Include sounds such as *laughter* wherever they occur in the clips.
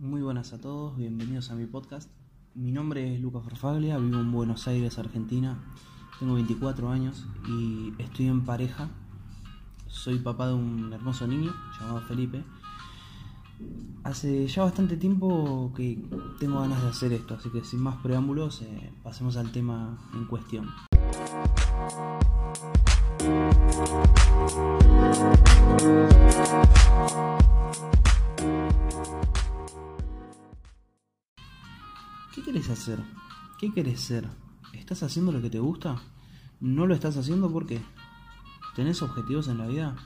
Muy buenas a todos, bienvenidos a mi podcast. Mi nombre es Lucas Farfaglia, vivo en Buenos Aires, Argentina. Tengo 24 años y estoy en pareja. Soy papá de un hermoso niño llamado Felipe. Hace ya bastante tiempo que tengo ganas de hacer esto, así que sin más preámbulos, eh, pasemos al tema en cuestión. ¿Qué querés hacer? ¿Qué querés ser? ¿Estás haciendo lo que te gusta? ¿No lo estás haciendo por qué? ¿Tenés objetivos en la vida?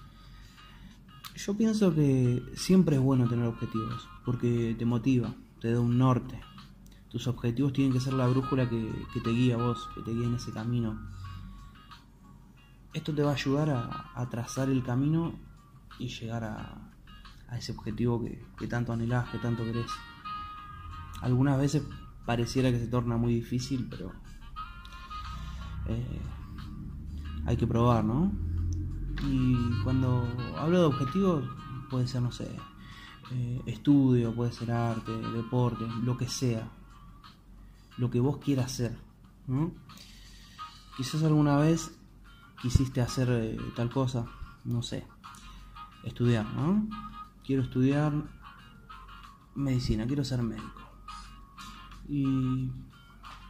Yo pienso que siempre es bueno tener objetivos, porque te motiva, te da un norte. Tus objetivos tienen que ser la brújula que, te guía a vos, que te guía en ese camino. Esto te va a ayudar a, trazar el camino y llegar a, ese objetivo que, que tanto anhelás, que tanto querés. Algunas veces pareciera que se torna muy difícil, pero eh, hay que probar, ¿no? Y cuando hablo de objetivos, puede ser, no sé, eh, estudio, puede ser arte, deporte, lo que sea, lo que vos quieras hacer. Quizás alguna vez quisiste hacer eh, tal cosa, no sé, estudiar, ¿no? Quiero estudiar medicina, quiero ser médico. Y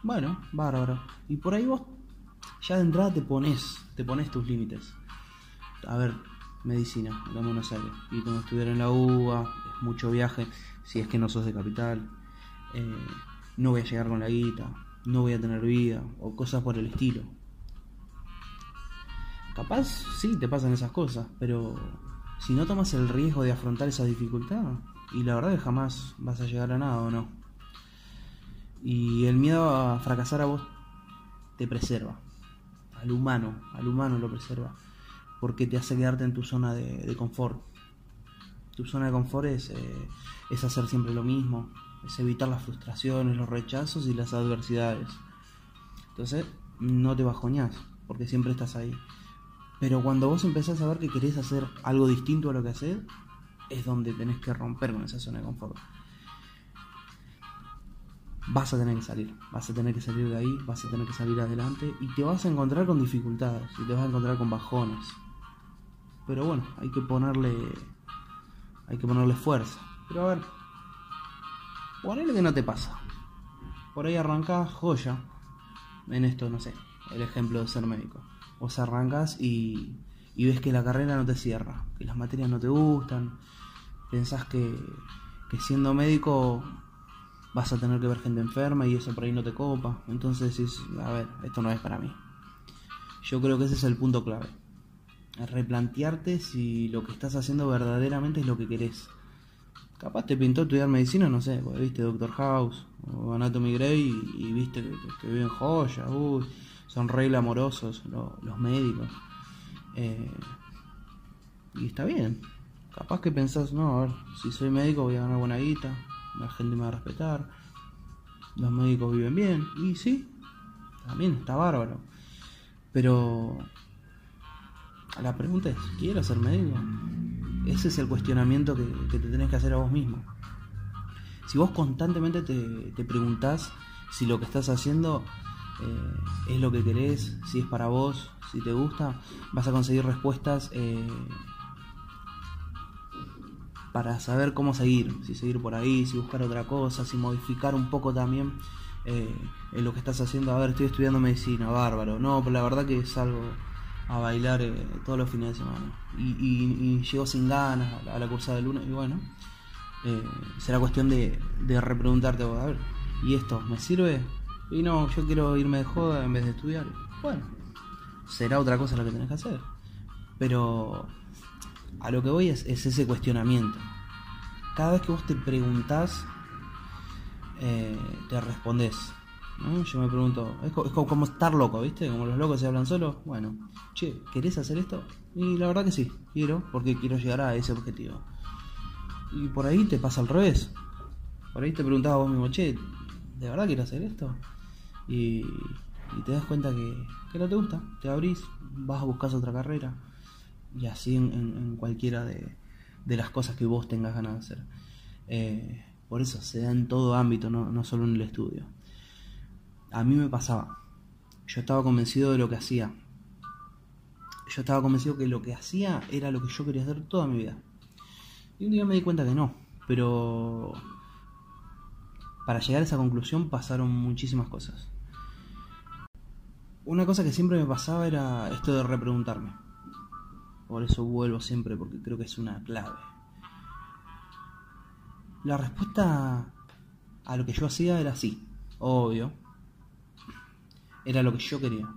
bueno, bárbaro. Y por ahí vos ya de entrada te pones, te pones tus límites. A ver, medicina, en Buenos Aires. Y tengo que estudiar en la UBA, es mucho viaje, si es que no sos de capital. Eh, no voy a llegar con la guita, no voy a tener vida, o cosas por el estilo. Capaz sí te pasan esas cosas, pero si no tomas el riesgo de afrontar esa dificultad, y la verdad que jamás vas a llegar a nada o no. Y el miedo a fracasar a vos te preserva. Al humano, al humano lo preserva. Porque te hace quedarte en tu zona de, confort. Tu zona de confort es, eh, es hacer siempre lo mismo. Es evitar las frustraciones, los rechazos y las adversidades. Entonces, no te bajoñás, porque siempre estás ahí. Pero cuando vos empezás a ver que querés hacer algo distinto a lo que haces, es donde tenés que romper con esa zona de confort vas a tener que salir, vas a tener que salir de ahí, vas a tener que salir adelante y te vas a encontrar con dificultades y te vas a encontrar con bajones. Pero bueno, hay que ponerle hay que ponerle fuerza. Pero a ver, ponele que no te pasa. Por ahí arrancas joya en esto, no sé, el ejemplo de ser médico. Vos arrancas y, y ves que la carrera no te cierra, que las materias no te gustan, pensás que, que siendo médico vas a tener que ver gente enferma y eso por ahí no te copa. Entonces dices, a ver, esto no es para mí. Yo creo que ese es el punto clave. Replantearte si lo que estás haciendo verdaderamente es lo que querés. Capaz te pintó estudiar medicina, no sé, viste Doctor House o Anatomy Grey y, viste que, viven joya, uy, son re amorosos los médicos. Eh, y está bien. Capaz que pensás, no, a ver, si soy médico voy a ganar buena guita, la gente me va a respetar, los médicos viven bien, y sí, también está bárbaro. Pero la pregunta es, ¿quiero ser médico? Ese es el cuestionamiento que, te tenés que hacer a vos mismo. Si vos constantemente te, te preguntás si lo que estás haciendo eh, es lo que querés, si es para vos, si te gusta, vas a conseguir respuestas eh, para saber cómo seguir, si seguir por ahí, si buscar otra cosa, si modificar un poco también eh, en lo que estás haciendo. A ver, estoy estudiando medicina, bárbaro. No, pero la verdad que salgo a bailar eh, todos los fines de semana. Y, llego sin ganas a la, cursa de lunes y bueno, eh, será cuestión de, de repreguntarte, a ver, ¿y esto me sirve? Y no, yo quiero irme de joda en vez de estudiar. Bueno, será otra cosa lo que tenés que hacer. Pero a lo que voy es, ese cuestionamiento. Cada vez que vos te preguntás, eh, te respondes. Yo me pregunto, es, como estar loco, ¿viste? Como los locos se hablan solos. Bueno, che, ¿querés hacer esto? Y la verdad que sí, quiero, porque quiero llegar a ese objetivo. Y por ahí te pasa al revés. Por ahí te preguntaba vos mismo, che, ¿de verdad quiero hacer esto? Y, te das cuenta que, que no te gusta, te abrís, vas a buscar otra carrera y así en, cualquiera de, las cosas que vos tengas ganas de hacer. Eh, Por eso se da en todo ámbito, no, no solo en el estudio. A mí me pasaba. Yo estaba convencido de lo que hacía. Yo estaba convencido que lo que hacía era lo que yo quería hacer toda mi vida. Y un día me di cuenta que no. Pero para llegar a esa conclusión pasaron muchísimas cosas. Una cosa que siempre me pasaba era esto de repreguntarme. Por eso vuelvo siempre, porque creo que es una clave. La respuesta a lo que yo hacía era sí, obvio. Era lo que yo quería.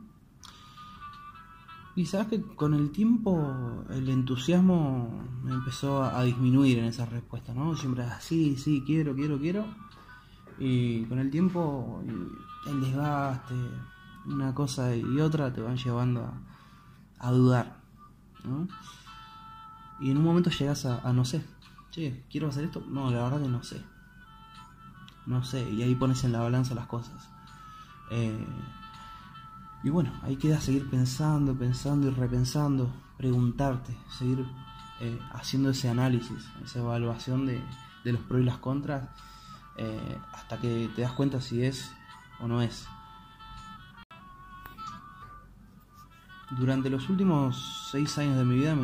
Y sabes que con el tiempo el entusiasmo me empezó a disminuir en esa respuesta, ¿no? Siempre era sí, sí, quiero, quiero, quiero. Y con el tiempo el desgaste, una cosa y otra te van llevando a, dudar. Y en un momento llegas a, no sé, che, ¿quiero hacer esto? No, la verdad que no sé. No sé, y ahí pones en la balanza las cosas. Eh, y bueno, ahí queda seguir pensando, pensando y repensando, preguntarte, seguir eh, haciendo ese análisis, esa evaluación de, de, los pros y las contras, eh, hasta que te das cuenta si es o no es. Durante los últimos seis años de mi vida,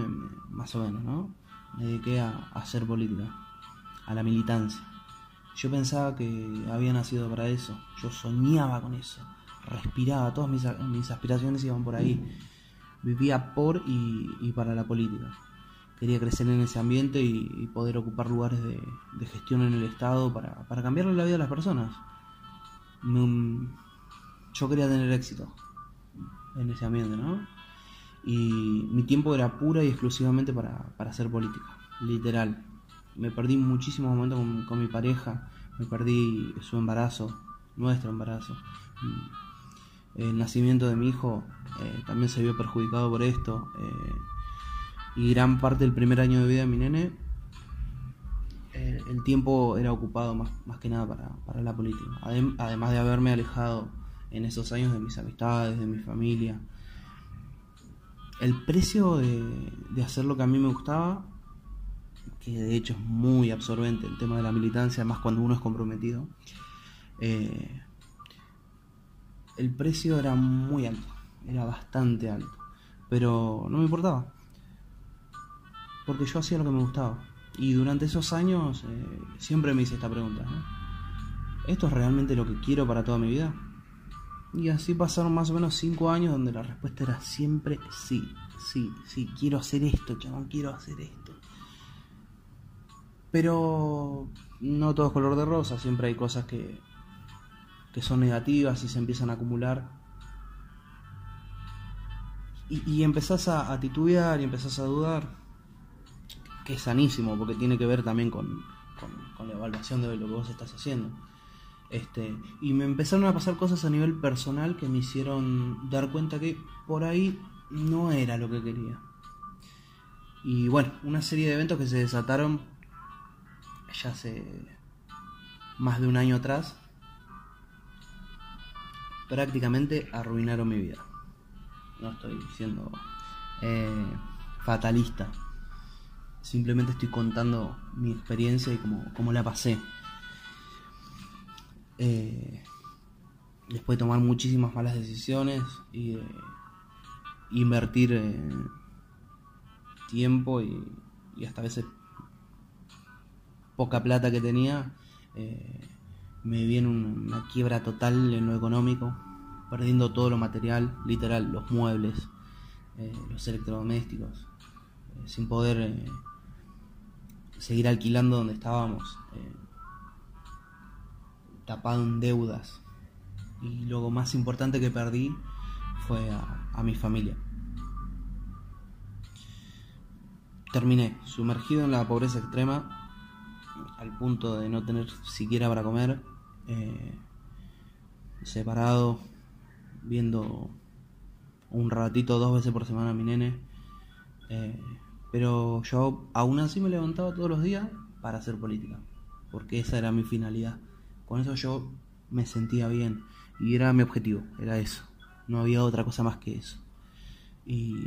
más o menos, ¿no? Me dediqué a, hacer política, a la militancia. Yo pensaba que había nacido para eso, yo soñaba con eso, respiraba, todas mis, mis aspiraciones iban por ahí. Vivía por y, para la política. Quería crecer en ese ambiente y, poder ocupar lugares de, gestión en el Estado para, para cambiarle la vida a las personas. yo quería tener éxito en ese ambiente, ¿no? Y mi tiempo era pura y exclusivamente para, hacer política, literal. Me perdí muchísimos momentos con, mi pareja, me perdí su embarazo, nuestro embarazo. El nacimiento de mi hijo eh, también se vio perjudicado por esto. Eh, y gran parte del primer año de vida de mi nene, eh, el tiempo era ocupado más, más que nada para, para la política. además de haberme alejado en esos años de mis amistades, de mi familia. El precio de, hacer lo que a mí me gustaba, que de hecho es muy absorbente el tema de la militancia, más cuando uno es comprometido, eh, el precio era muy alto, era bastante alto, pero no me importaba, porque yo hacía lo que me gustaba. Y durante esos años eh, siempre me hice esta pregunta, ¿esto es realmente lo que quiero para toda mi vida? Y así pasaron más o menos 5 años donde la respuesta era siempre sí, sí, sí, quiero hacer esto, chabón, quiero hacer esto. Pero no todo es color de rosa, siempre hay cosas que, que son negativas y se empiezan a acumular. Y, empezás a, titubear y empezás a dudar, que es sanísimo porque tiene que ver también con, con la evaluación de lo que vos estás haciendo. Este, y me empezaron a pasar cosas a nivel personal que me hicieron dar cuenta que por ahí no era lo que quería. Y bueno, una serie de eventos que se desataron ya hace más de un año atrás prácticamente arruinaron mi vida. No estoy siendo eh, fatalista. Simplemente estoy contando mi experiencia y cómo, cómo la pasé. Eh, después de tomar muchísimas malas decisiones y invertir eh, tiempo y, hasta a veces poca plata que tenía, eh, me vi en una quiebra total en lo económico, perdiendo todo lo material, literal, los muebles, los electrodomésticos, sin poder seguir alquilando donde estábamos tapado en deudas. Y lo más importante que perdí fue a, mi familia. Terminé sumergido en la pobreza extrema, al punto de no tener siquiera para comer, eh, separado, viendo un ratito, dos veces por semana a mi nene. Eh, pero yo aún así me levantaba todos los días para hacer política, porque esa era mi finalidad. Con eso yo me sentía bien y era mi objetivo, era eso. No había otra cosa más que eso. Y,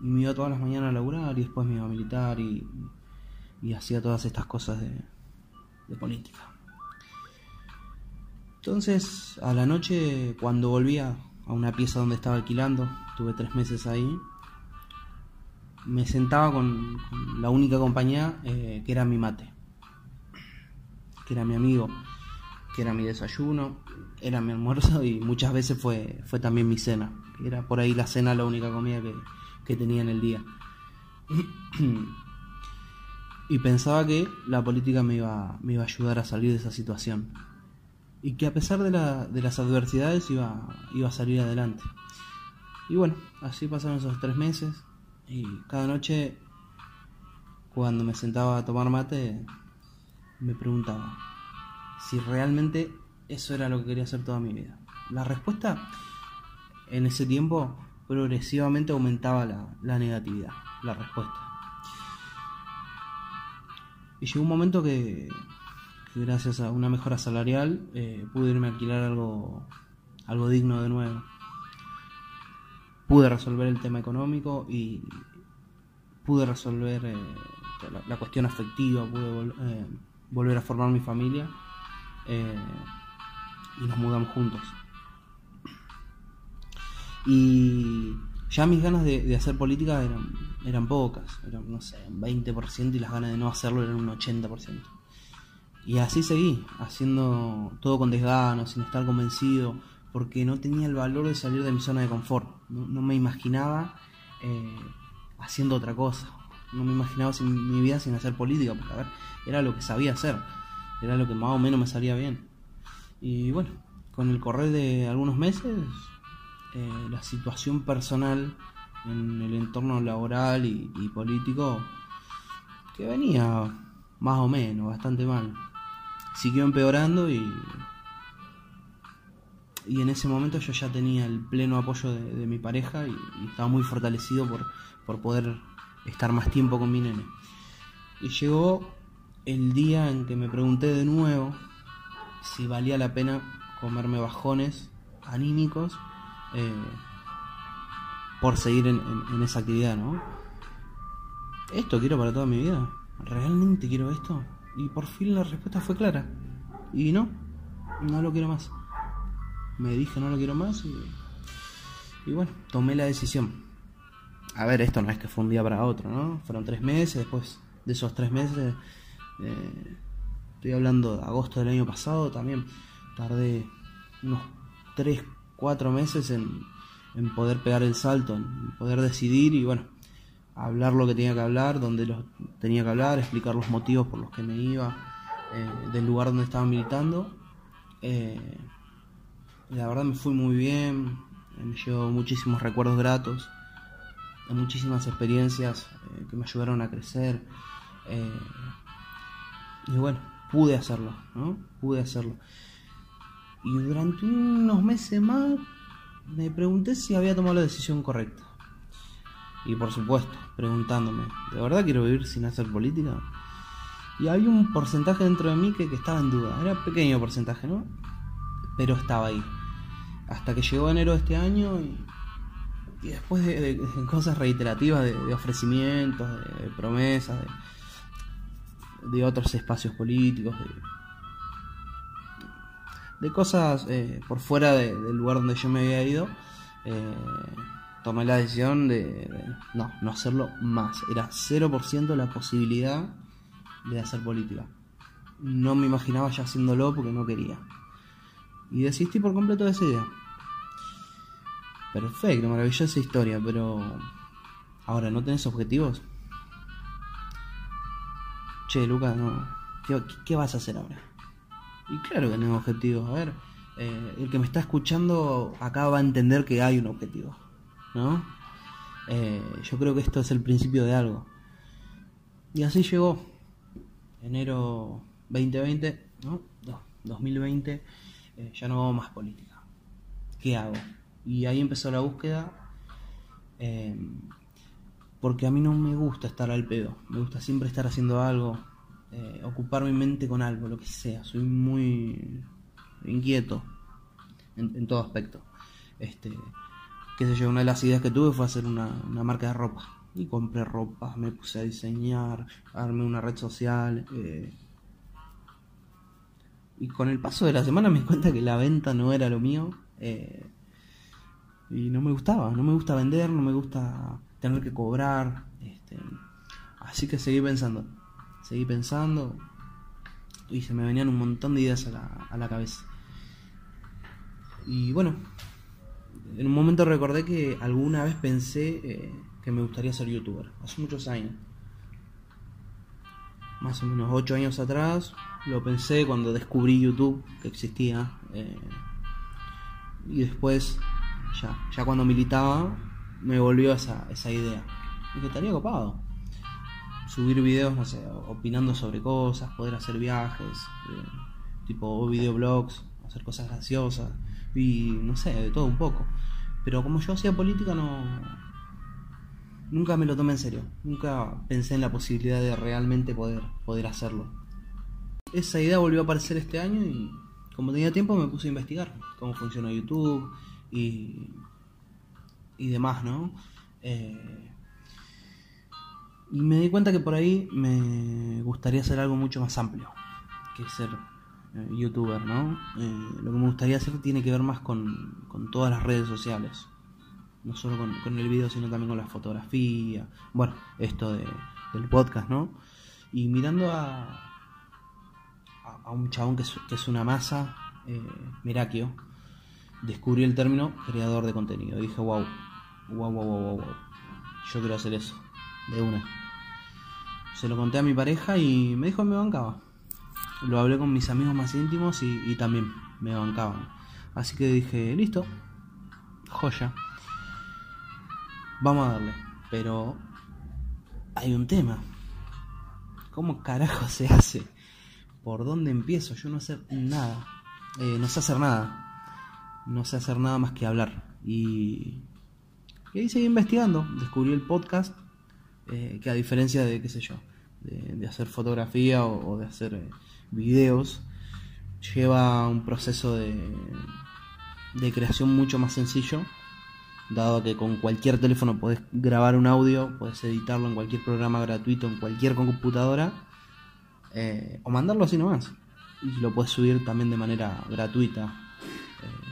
me iba todas las mañanas a laburar y después me iba a militar y, hacía todas estas cosas de, de política. Entonces, a la noche, cuando volvía a una pieza donde estaba alquilando, tuve tres meses ahí, me sentaba con, la única compañía eh, que era mi mate, que era mi amigo, era mi desayuno, era mi almuerzo y muchas veces fue, fue también mi cena. Era por ahí la cena la única comida que, que tenía en el día. *clears throat* y pensaba que la política me iba, me iba a ayudar a salir de esa situación. Y que a pesar de, la, de las adversidades iba, iba a salir adelante. Y bueno, así pasaron esos tres meses. Y cada noche, cuando me sentaba a tomar mate, me preguntaba si realmente eso era lo que quería hacer toda mi vida. La respuesta en ese tiempo progresivamente aumentaba la, la negatividad, la respuesta. Y llegó un momento que, gracias a una mejora salarial eh, pude irme a alquilar algo, algo digno de nuevo. Pude resolver el tema económico y pude resolver eh, la, cuestión afectiva, pude eh, volver a formar mi familia y nos mudamos juntos. Y ya mis ganas de, hacer política eran, eran pocas, eran, no sé, un 20% y las ganas de no hacerlo eran un 80%. Y así seguí, haciendo todo con desgano, sin estar convencido, porque no tenía el valor de salir de mi zona de confort. No, me imaginaba eh, haciendo otra cosa. No me imaginaba mi vida sin hacer política, porque a ver, era lo que sabía hacer, era lo que más o menos me salía bien. Y bueno, con el correr de algunos meses eh, la situación personal en el entorno laboral y, político que venía más o menos, bastante mal. Siguió empeorando y, y en ese momento yo ya tenía el pleno apoyo de, mi pareja y, estaba muy fortalecido por, por poder estar más tiempo con mi nene. Y llegó el día en que me pregunté de nuevo si valía la pena comerme bajones anímicos eh, por seguir en, esa actividad, ¿no? ¿Esto quiero para toda mi vida? ¿Realmente quiero esto? Y por fin la respuesta fue clara. Y no, no lo quiero más. Me dije no lo quiero más y, y bueno, tomé la decisión. A ver, esto no es que fue un día para otro, ¿no? Fueron tres meses, después de esos tres meses, eh, estoy hablando de agosto del año pasado, también tardé unos tres, cuatro meses en, poder pegar el salto, en poder decidir y bueno, hablar lo que tenía que hablar, donde lo tenía que hablar, explicar los motivos por los que me iba eh, del lugar donde estaba militando. Eh, la verdad me fui muy bien, me llevo muchísimos recuerdos gratos, muchísimas experiencias eh, que me ayudaron a crecer. Y bueno, pude hacerlo, ¿no? Pude hacerlo. Y durante unos meses más me pregunté si había tomado la decisión correcta. Y por supuesto, preguntándome, ¿de verdad quiero vivir sin hacer política? Y había un porcentaje dentro de mí que, estaba en duda. Era pequeño porcentaje, ¿no? Pero estaba ahí. Hasta que llegó enero de este año y, después de, cosas reiterativas, de, ofrecimientos, de, promesas, de, otros espacios políticos, de de cosas eh, por fuera del lugar donde yo me había ido, eh, tomé la decisión de, no, no hacerlo más. Era 0% la posibilidad de hacer política. No me imaginaba ya haciéndolo porque no quería. Y desistí por completo de esa idea. Perfecto, maravillosa historia, pero... Ahora, ¿no tenés objetivos? Che, Lucas, no. qué vas a hacer ahora? Y claro que tengo objetivos. A ver, eh, el que me está escuchando acá va a entender que hay un objetivo. ¿No? Eh, yo creo que esto es el principio de algo. Y así llegó. Enero 2020, ¿no? 2020, eh, ya no hago más política. ¿Qué hago? Y ahí empezó la búsqueda. Porque a mí no me gusta estar al pedo. Me gusta siempre estar haciendo algo eh, ocupar mi mente con algo, lo que sea. Soy muy inquieto en, todo aspecto. Este, qué sé yo, una de las ideas que tuve fue hacer una, marca de ropa. Y compré ropa, me puse a diseñar, armé una red social. Eh, Y con el paso de la semana me di cuenta que la venta no era lo mío. Eh, y no me gustaba, no me gusta vender, no me gusta tener que cobrar. Este, así que seguí pensando, seguí pensando y se me venían un montón de ideas a la, a la cabeza. Y bueno, en un momento recordé que alguna vez pensé eh, que me gustaría ser youtuber, hace muchos años. Más o menos 8 años atrás, lo pensé cuando descubrí YouTube que existía. Eh, y después, ya, ya cuando militaba, me volvió esa, esa idea. Y estaría copado. Subir videos, no sé, opinando sobre cosas, poder hacer viajes, eh, tipo videoblogs, hacer cosas graciosas y no sé, de todo un poco. Pero como yo hacía política no nunca me lo tomé en serio, nunca pensé en la posibilidad de realmente poder poder hacerlo. Esa idea volvió a aparecer este año y como tenía tiempo me puse a investigar cómo funciona YouTube y y demás, ¿no? Eh, y me di cuenta que por ahí me gustaría hacer algo mucho más amplio que ser eh, youtuber, ¿no? Eh, lo que me gustaría hacer tiene que ver más con, con todas las redes sociales. No solo con, el video, sino también con la fotografía. Bueno, esto de, del podcast, ¿no? Y mirando a, a, un chabón que es, una masa, eh, Merakio, descubrí el término creador de contenido. dije, wow, wow, wow, wow, wow. Yo quiero hacer eso, de una. Se lo conté a mi pareja y me dijo que me bancaba lo hablé con mis amigos más íntimos y, también me bancaban. Así que dije, listo, joya. Vamos a darle. Pero hay un tema. ¿Cómo carajo se hace? ¿Por dónde empiezo? Yo no sé nada. Eh, no sé hacer nada. No sé hacer nada más que hablar. Y, y ahí seguí investigando. Descubrí el podcast. Eh, que a diferencia de, qué sé yo, de, hacer fotografía o, de hacer eh, videos, lleva un proceso de, de creación mucho más sencillo, dado que con cualquier teléfono podés grabar un audio, puedes editarlo en cualquier programa gratuito, en cualquier computadora, eh, o mandarlo así nomás. Y lo puedes subir también de manera gratuita eh,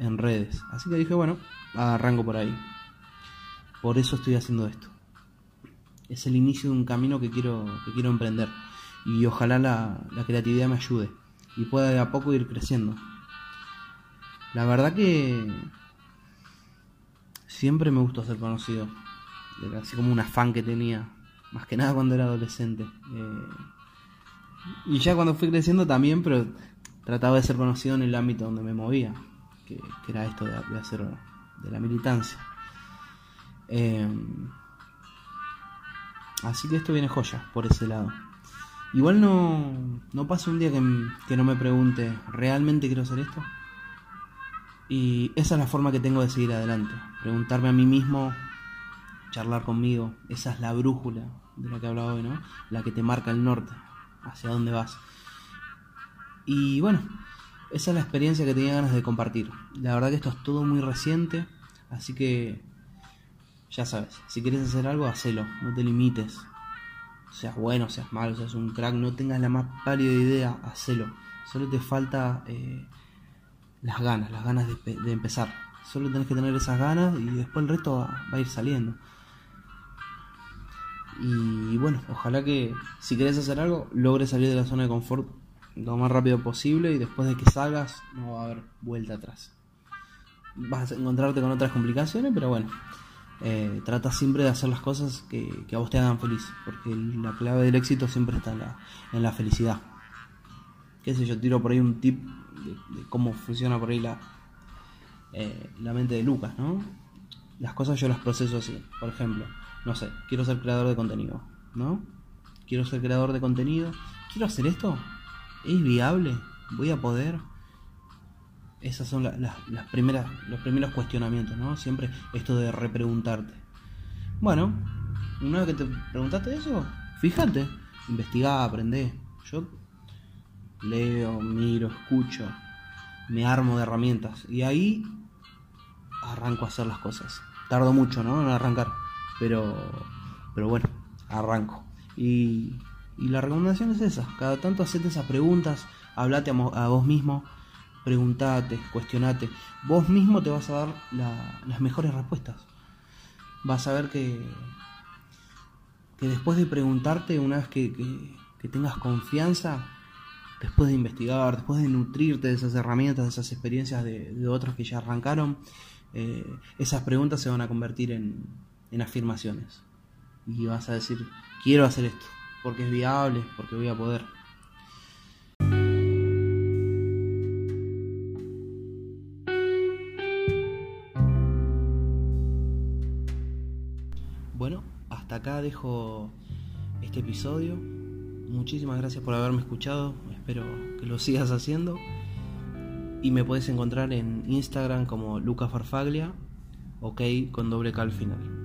en redes. Así que dije, bueno, arranco por ahí. Por eso estoy haciendo esto. Es el inicio de un camino que quiero, que quiero emprender y ojalá la, creatividad me ayude y pueda de a poco ir creciendo. La verdad que siempre me gustó ser conocido, así como un afán que tenía, más que nada cuando era adolescente. Eh, y ya cuando fui creciendo también, pero trataba de ser conocido en el ámbito donde me movía, que, era esto de, hacer de la militancia. Eh, así que esto viene joya por ese lado. Igual no, no pasa un día que, no me pregunte, ¿realmente quiero hacer esto? Y esa es la forma que tengo de seguir adelante. Preguntarme a mí mismo, charlar conmigo. Esa es la brújula de la que hablaba hoy, ¿no? La que te marca el norte, hacia dónde vas. Y bueno, esa es la experiencia que tenía ganas de compartir. La verdad que esto es todo muy reciente, así que ya sabes, si quieres hacer algo, hacelo, no te limites seas bueno, seas malo, seas un crack, no tengas la más pálida idea, hacelo. Solo te falta eh, las ganas, las ganas de, empezar. Solo tenés que tener esas ganas y después el resto va, a ir saliendo. Y, bueno, ojalá que si querés hacer algo, logres salir de la zona de confort lo más rápido posible y después de que salgas no va a haber vuelta atrás. Vas a encontrarte con otras complicaciones, pero bueno, eh, trata siempre de hacer las cosas que, a vos te hagan feliz, porque la clave del éxito siempre está en la, felicidad. Qué sé yo, tiro por ahí un tip de, cómo funciona por ahí la, eh, la mente de Lucas, ¿no? Las cosas yo las proceso así. Por ejemplo, no sé, quiero ser creador de contenido, ¿no? Quiero ser creador de contenido. ¿Quiero hacer esto? ¿Es viable? ¿Voy a poder? esas son las primeras, los primeros cuestionamientos, ¿no? Siempre esto de repreguntarte. Bueno, una vez que te preguntaste eso, fíjate, investigá, aprendé. Yo leo, miro, escucho, me armo de herramientas y ahí arranco a hacer las cosas. Tardo mucho, ¿no? En arrancar, pero, pero bueno, arranco. Y, y la recomendación es esa, cada tanto hacete esas preguntas, hablate a, vos mismo, preguntate, cuestionate. Vos mismo te vas a dar las mejores respuestas. Vas a ver que, que después de preguntarte, una vez que, que, tengas confianza, después de investigar, después de nutrirte de esas herramientas, de esas experiencias de, otros que ya arrancaron, eh, esas preguntas se van a convertir en, en afirmaciones. Y vas a decir, quiero hacer esto, porque es viable, porque voy a poder. Bueno, hasta acá dejo este episodio. Muchísimas gracias por haberme escuchado. Espero que lo sigas haciendo. Y me puedes encontrar en Instagram como Luca Farfaglia, ok con doble K al final.